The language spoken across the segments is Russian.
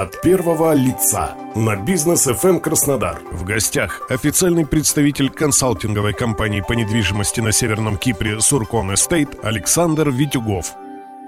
От первого лица на бизнес FM Краснодар. В гостях официальный представитель консалтинговой компании по недвижимости на Северном Кипре Суркон Эстейт Александр Витюгов.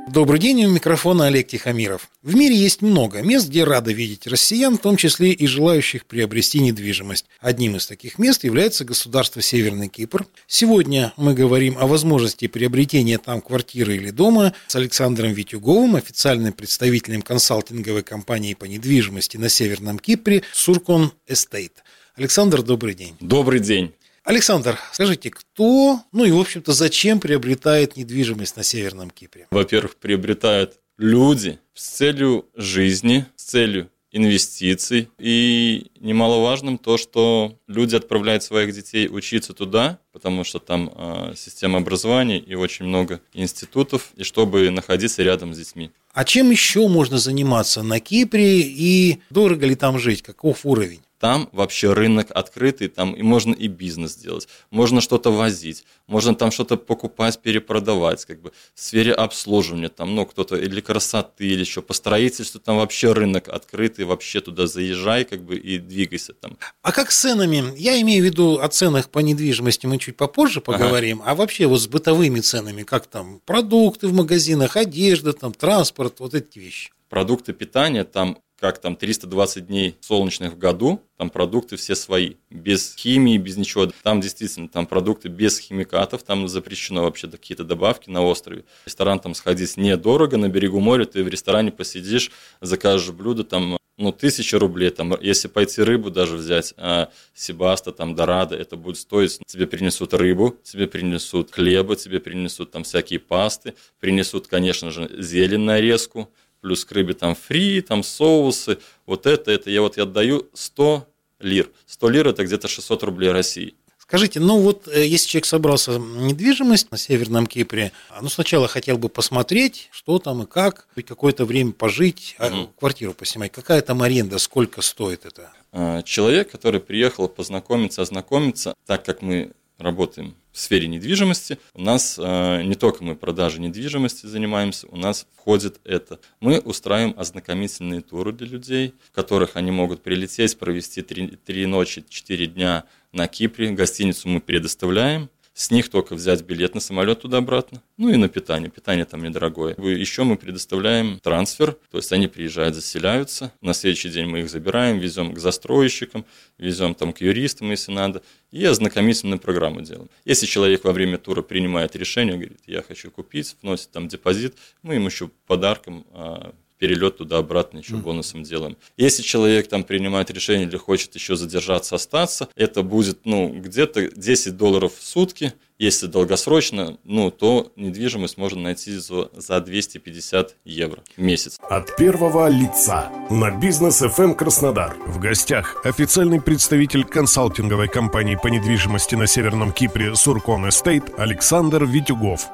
Добрый день, у микрофона Олег Тихомиров. В мире есть много мест, где рады видеть россиян, в том числе и желающих приобрести недвижимость. Одним из таких мест является государство Северный Кипр. Сегодня мы говорим о возможности приобретения там квартиры или дома с Александром Витюговым, официальным представителем консалтинговой компании по недвижимости на Северном Кипре Суркон Эстейт. Александр, добрый день. Добрый день. Александр, скажите, кто, ну и, в общем-то, зачем приобретает недвижимость на Северном Кипре? Во-первых, приобретают люди с целью жизни, с целью инвестиций. И немаловажным то, что люди отправляют своих детей учиться туда, потому что там э, система образования и очень много институтов, и чтобы находиться рядом с детьми. А чем еще можно заниматься на Кипре и дорого ли там жить? Каков уровень? Там вообще рынок открытый, там и можно и бизнес делать, можно что-то возить, можно там что-то покупать, перепродавать, как бы в сфере обслуживания, там, ну, кто-то или красоты, или еще по строительству, там вообще рынок открытый, вообще туда заезжай, как бы, и двигайся там. А как с ценами? Я имею в виду о ценах по недвижимости мы чуть попозже поговорим, ага. а вообще вот с бытовыми ценами, как там продукты в магазинах, одежда, там, транспорт, вот эти вещи. Продукты питания там как там 320 дней солнечных в году, там продукты все свои, без химии, без ничего. Там действительно там продукты без химикатов, там запрещено вообще какие-то добавки на острове. В ресторан там сходить недорого, на берегу моря ты в ресторане посидишь, закажешь блюдо там ну, тысяча рублей, там, если пойти рыбу даже взять, а, Себаста, там, Дорадо, это будет стоить, тебе принесут рыбу, тебе принесут хлеба, тебе принесут там всякие пасты, принесут, конечно же, зелень нарезку, плюс к рыбе там фри, там соусы, вот это, это я вот я отдаю 100 лир. 100 лир это где-то 600 рублей России. Скажите, ну вот э, если человек собрался в недвижимость на Северном Кипре, ну сначала хотел бы посмотреть, что там и как, какое-то время пожить, угу. квартиру поснимать. Какая там аренда, сколько стоит это? А, человек, который приехал познакомиться, ознакомиться, так как мы работаем в сфере недвижимости. У нас э, не только мы продажей недвижимости занимаемся, у нас входит это. Мы устраиваем ознакомительные туры для людей, в которых они могут прилететь, провести три, три ночи, четыре дня на Кипре. Гостиницу мы предоставляем. С них только взять билет на самолет туда-обратно. Ну и на питание. Питание там недорогое. Еще мы предоставляем трансфер. То есть они приезжают, заселяются. На следующий день мы их забираем, везем к застройщикам, везем там к юристам, если надо. И ознакомительную программу делаем. Если человек во время тура принимает решение, говорит, я хочу купить, вносит там депозит, мы им еще подарком а, перелет туда-обратно еще бонусом делаем. Если человек там принимает решение или хочет еще задержаться, остаться, это будет, ну, где-то 10 долларов в сутки. Если долгосрочно, ну, то недвижимость можно найти за, за 250 евро в месяц. От первого лица на бизнес FM Краснодар. В гостях официальный представитель консалтинговой компании по недвижимости на Северном Кипре Суркон Эстейт Александр Витюгов.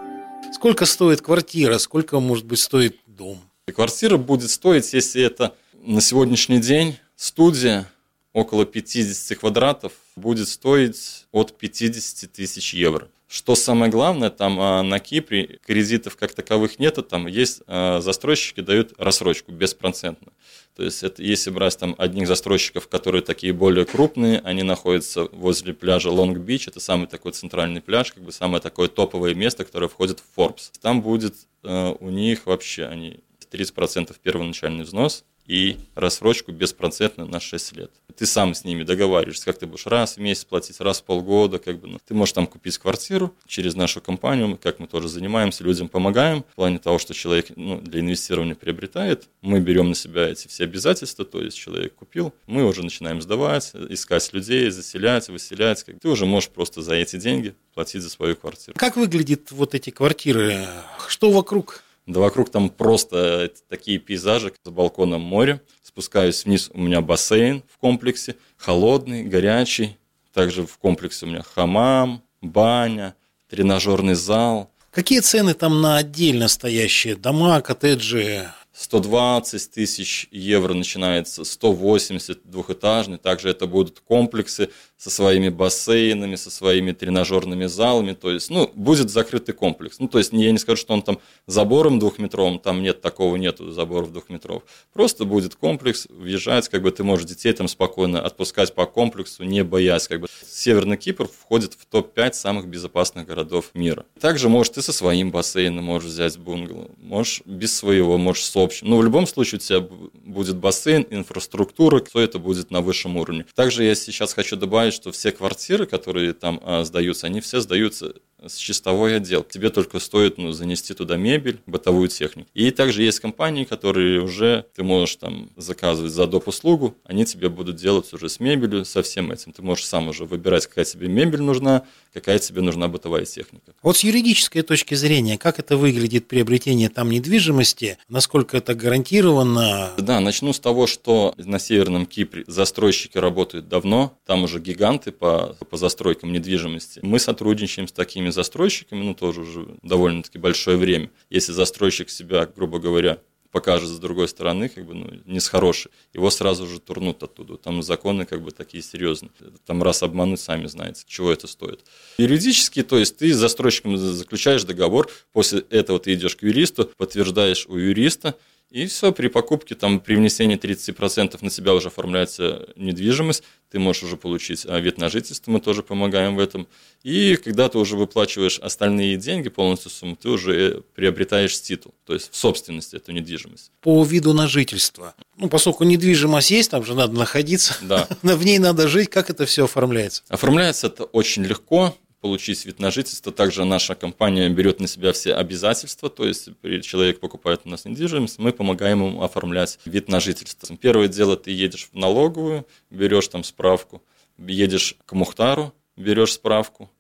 Сколько стоит квартира, сколько может быть стоит дом? И квартира будет стоить, если это на сегодняшний день студия около 50 квадратов, будет стоить от 50 тысяч евро. Что самое главное, там а, на Кипре кредитов как таковых нету, там есть а, застройщики дают рассрочку беспроцентно. То есть это если брать там одних застройщиков, которые такие более крупные, они находятся возле пляжа Лонг-Бич, это самый такой центральный пляж, как бы самое такое топовое место, которое входит в Forbes. Там будет а, у них вообще они 30% первоначальный взнос и рассрочку беспроцентно на 6 лет. Ты сам с ними договариваешься, как ты будешь раз в месяц платить, раз в полгода. Как бы, ну, ты можешь там купить квартиру через нашу компанию, как мы тоже занимаемся, людям помогаем. В плане того, что человек ну, для инвестирования приобретает, мы берем на себя эти все обязательства, то есть человек купил, мы уже начинаем сдавать, искать людей, заселять, выселять. Как ты уже можешь просто за эти деньги платить за свою квартиру. Как выглядят вот эти квартиры? Что вокруг? Да вокруг там просто такие пейзажи, с балконом море. Спускаюсь вниз, у меня бассейн в комплексе, холодный, горячий. Также в комплексе у меня хамам, баня, тренажерный зал. Какие цены там на отдельно стоящие дома, коттеджи? 120 тысяч евро начинается, 180 двухэтажный. Также это будут комплексы со своими бассейнами, со своими тренажерными залами, то есть, ну, будет закрытый комплекс. Ну, то есть, я не скажу, что он там забором двухметровым, там нет такого, нету заборов двухметров. Просто будет комплекс, въезжать, как бы ты можешь детей там спокойно отпускать по комплексу, не боясь, как бы. Северный Кипр входит в топ-5 самых безопасных городов мира. Также, может, ты со своим бассейном можешь взять бунгало, можешь без своего, можешь с общим. Но в любом случае у тебя будет бассейн, инфраструктура, все это будет на высшем уровне. Также я сейчас хочу добавить, что все квартиры, которые там а, сдаются, они все сдаются с чистовой отдел. Тебе только стоит ну, занести туда мебель, бытовую технику. И также есть компании, которые уже ты можешь там заказывать за доп. услугу, они тебе будут делать уже с мебелью, со всем этим. Ты можешь сам уже выбирать, какая тебе мебель нужна, какая тебе нужна бытовая техника. Вот с юридической точки зрения, как это выглядит приобретение там недвижимости, насколько это гарантированно? Да, начну с того, что на Северном Кипре застройщики работают давно, там уже гиганты по, по застройкам недвижимости. Мы сотрудничаем с такими другими застройщиками, ну, тоже уже довольно-таки большое время. Если застройщик себя, грубо говоря, покажет с другой стороны, как бы, ну, не с хорошей, его сразу же турнут оттуда. Там законы как бы такие серьезные. Там раз обмануть, сами знаете, чего это стоит. Юридически, то есть ты с застройщиком заключаешь договор, после этого ты идешь к юристу, подтверждаешь у юриста, и все, при покупке, там, при внесении 30% на себя уже оформляется недвижимость, ты можешь уже получить а, вид на жительство, мы тоже помогаем в этом. И когда ты уже выплачиваешь остальные деньги, полностью сумму, ты уже э, приобретаешь титул, то есть в собственности эту недвижимость. По виду на жительство. Ну, поскольку недвижимость есть, там же надо находиться, да. в ней надо жить, как это все оформляется? Оформляется это очень легко получить вид на жительство. Также наша компания берет на себя все обязательства, то есть человек покупает у нас недвижимость, мы помогаем ему оформлять вид на жительство. Первое дело, ты едешь в налоговую, берешь там справку, едешь к Мухтару, берешь справку,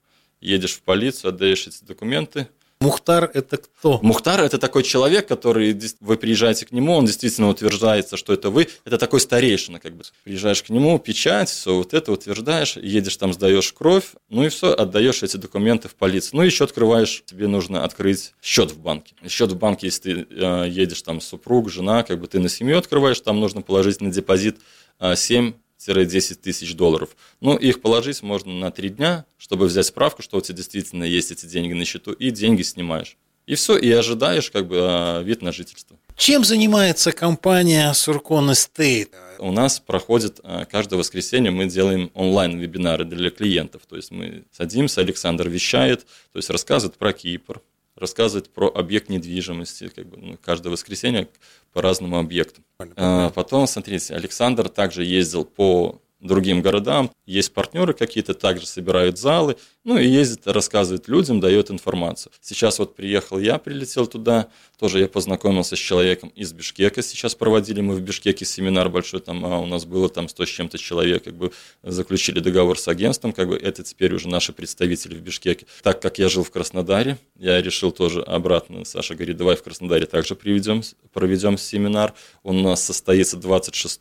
едешь в полицию, отдаешь эти документы, Мухтар – это кто? Мухтар – это такой человек, который, вы приезжаете к нему, он действительно утверждается, что это вы. Это такой старейшина, как бы. Приезжаешь к нему, печать, все вот это утверждаешь, едешь там, сдаешь кровь, ну и все, отдаешь эти документы в полицию. Ну и еще открываешь, тебе нужно открыть счет в банке. Счет в банке, если ты э, едешь там супруг, жена, как бы ты на семью открываешь, там нужно положить на депозит 7 э, 10 тысяч долларов. Ну, их положить можно на 3 дня, чтобы взять справку, что у тебя действительно есть эти деньги на счету, и деньги снимаешь. И все, и ожидаешь как бы а, вид на жительство. Чем занимается компания Surcon Estate? У нас проходит а, каждое воскресенье, мы делаем онлайн-вебинары для клиентов. То есть мы садимся, Александр вещает, то есть рассказывает про Кипр, рассказывает про объект недвижимости, как бы, ну, каждое воскресенье по разным объектам. А, потом, смотрите, Александр также ездил по другим городам. Есть партнеры какие-то, также собирают залы, ну и ездит, рассказывает людям, дает информацию. Сейчас вот приехал я, прилетел туда, тоже я познакомился с человеком из Бишкека. Сейчас проводили мы в Бишкеке семинар большой, там а у нас было там 100 с чем-то человек, как бы заключили договор с агентством, как бы это теперь уже наши представители в Бишкеке. Так как я жил в Краснодаре, я решил тоже обратно, Саша говорит, давай в Краснодаре также приведем, проведем семинар. Он у нас состоится 26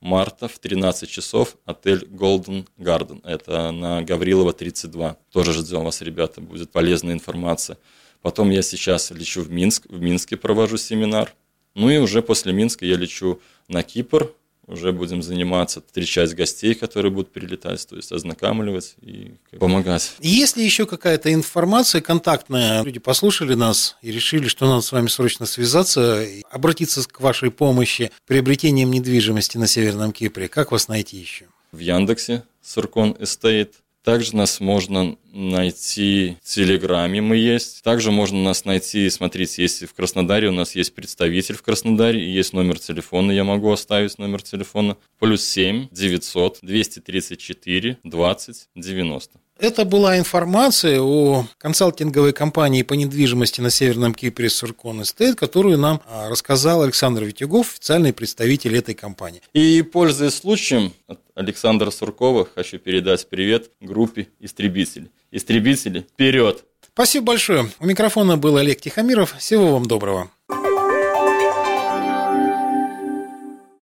марта в 13 часов отель Golden Garden. Это на Гаврилова 32. Тоже ждем вас, ребята, будет полезная информация. Потом я сейчас лечу в Минск, в Минске провожу семинар. Ну и уже после Минска я лечу на Кипр, уже будем заниматься, встречать гостей, которые будут прилетать, то есть ознакомливать и помогать. Есть ли еще какая-то информация контактная? Люди послушали нас и решили, что надо с вами срочно связаться, обратиться к вашей помощи приобретением недвижимости на Северном Кипре. Как вас найти еще? В Яндексе Суркон Эстейт – также нас можно найти в Телеграме мы есть. Также можно нас найти, смотрите, если в Краснодаре у нас есть представитель в Краснодаре, и есть номер телефона, я могу оставить номер телефона. Плюс 7 900 234 20 90. Это была информация о консалтинговой компании по недвижимости на Северном Кипре Суркон Эстейт, которую нам а, рассказал Александр Витюгов, официальный представитель этой компании. И, пользуясь случаем, от Александра Суркова хочу передать привет группе «Истребители». Истребители, вперед! Спасибо большое. У микрофона был Олег Тихомиров. Всего вам доброго.